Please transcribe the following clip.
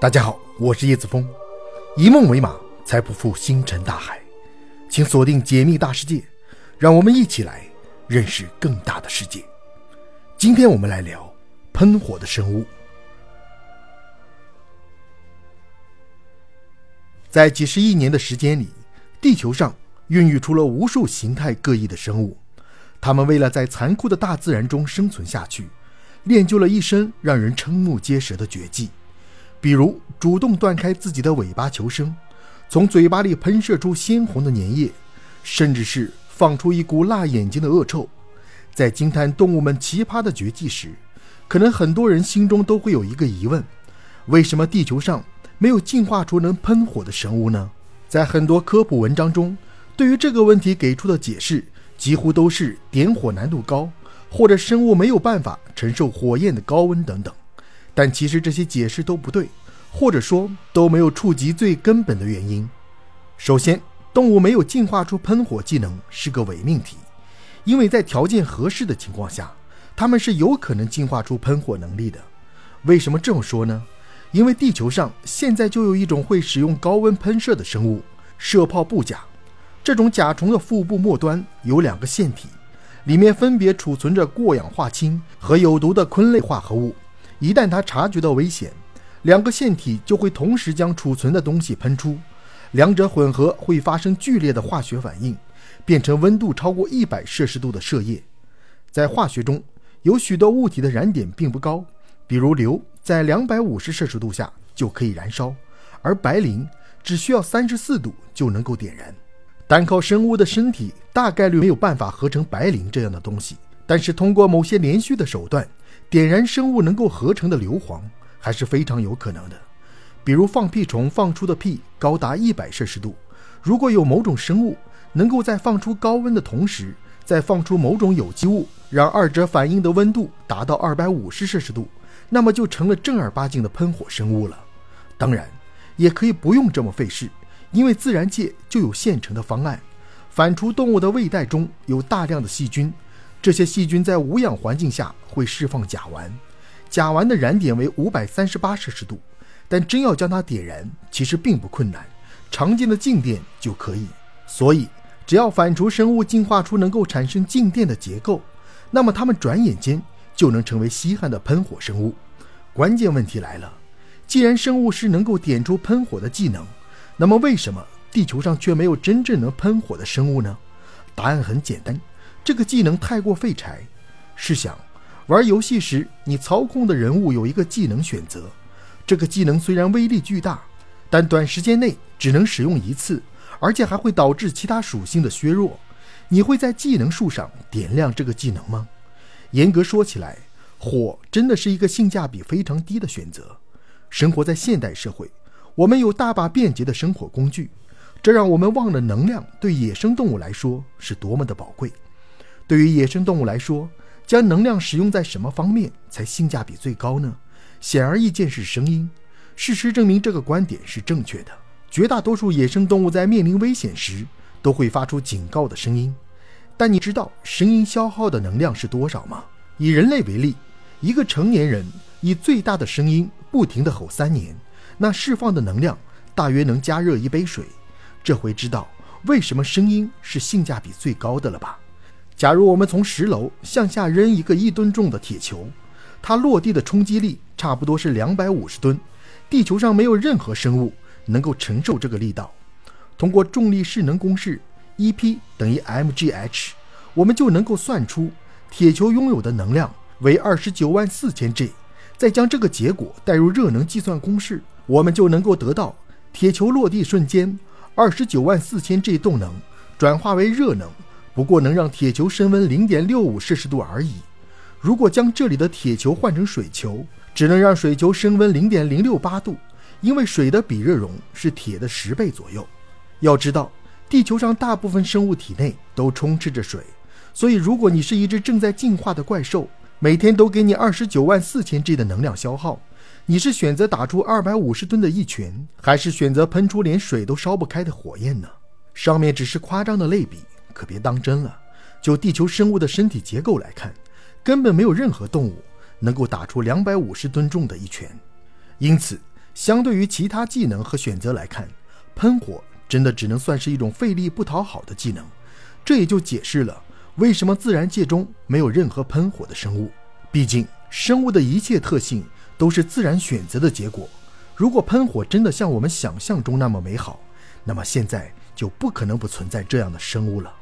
大家好，我是叶子峰，以梦为马，才不负星辰大海。请锁定《解密大世界》，让我们一起来认识更大的世界。今天我们来聊喷火的生物。在几十亿年的时间里，地球上孕育出了无数形态各异的生物，它们为了在残酷的大自然中生存下去，练就了一身让人瞠目结舌的绝技。比如主动断开自己的尾巴求生，从嘴巴里喷射出鲜红的粘液，甚至是放出一股辣眼睛的恶臭。在惊叹动物们奇葩的绝技时，可能很多人心中都会有一个疑问：为什么地球上没有进化出能喷火的生物呢？在很多科普文章中，对于这个问题给出的解释几乎都是点火难度高，或者生物没有办法承受火焰的高温等等。但其实这些解释都不对，或者说都没有触及最根本的原因。首先，动物没有进化出喷火技能是个伪命题，因为在条件合适的情况下，它们是有可能进化出喷火能力的。为什么这么说呢？因为地球上现在就有一种会使用高温喷射的生物——射炮布甲。这种甲虫的腹部末端有两个腺体，里面分别储存着过氧化氢和有毒的醌类化合物。一旦它察觉到危险，两个腺体就会同时将储存的东西喷出，两者混合会发生剧烈的化学反应，变成温度超过一百摄氏度的射液。在化学中，有许多物体的燃点并不高，比如硫在两百五十摄氏度下就可以燃烧，而白磷只需要三十四度就能够点燃。单靠生物的身体，大概率没有办法合成白磷这样的东西，但是通过某些连续的手段。点燃生物能够合成的硫磺还是非常有可能的，比如放屁虫放出的屁高达一百摄氏度，如果有某种生物能够在放出高温的同时再放出某种有机物，让二者反应的温度达到二百五十摄氏度，那么就成了正儿八经的喷火生物了。当然，也可以不用这么费事，因为自然界就有现成的方案，反刍动物的胃袋中有大量的细菌。这些细菌在无氧环境下会释放甲烷，甲烷的燃点为五百三十八摄氏度，但真要将它点燃，其实并不困难，常见的静电就可以。所以，只要反刍生物进化出能够产生静电的结构，那么它们转眼间就能成为稀罕的喷火生物。关键问题来了，既然生物是能够点出喷火的技能，那么为什么地球上却没有真正能喷火的生物呢？答案很简单。这个技能太过废柴。试想，玩游戏时你操控的人物有一个技能选择，这个技能虽然威力巨大，但短时间内只能使用一次，而且还会导致其他属性的削弱。你会在技能树上点亮这个技能吗？严格说起来，火真的是一个性价比非常低的选择。生活在现代社会，我们有大把便捷的生活工具，这让我们忘了能量对野生动物来说是多么的宝贵。对于野生动物来说，将能量使用在什么方面才性价比最高呢？显而易见是声音。事实证明这个观点是正确的。绝大多数野生动物在面临危险时都会发出警告的声音。但你知道声音消耗的能量是多少吗？以人类为例，一个成年人以最大的声音不停地吼三年，那释放的能量大约能加热一杯水。这回知道为什么声音是性价比最高的了吧？假如我们从十楼向下扔一个一吨重的铁球，它落地的冲击力差不多是两百五十吨。地球上没有任何生物能够承受这个力道。通过重力势能公式，E_P 等于 mgh，我们就能够算出铁球拥有的能量为二十九万四千 G。再将这个结果带入热能计算公式，我们就能够得到铁球落地瞬间二十九万四千 G 动能转化为热能。不过能让铁球升温零点六五摄氏度而已。如果将这里的铁球换成水球，只能让水球升温零点零六八度，因为水的比热容是铁的十倍左右。要知道，地球上大部分生物体内都充斥着水，所以如果你是一只正在进化的怪兽，每天都给你二十九万四千 G 的能量消耗，你是选择打出二百五十吨的一拳，还是选择喷出连水都烧不开的火焰呢？上面只是夸张的类比。可别当真了。就地球生物的身体结构来看，根本没有任何动物能够打出两百五十吨重的一拳。因此，相对于其他技能和选择来看，喷火真的只能算是一种费力不讨好的技能。这也就解释了为什么自然界中没有任何喷火的生物。毕竟，生物的一切特性都是自然选择的结果。如果喷火真的像我们想象中那么美好，那么现在就不可能不存在这样的生物了。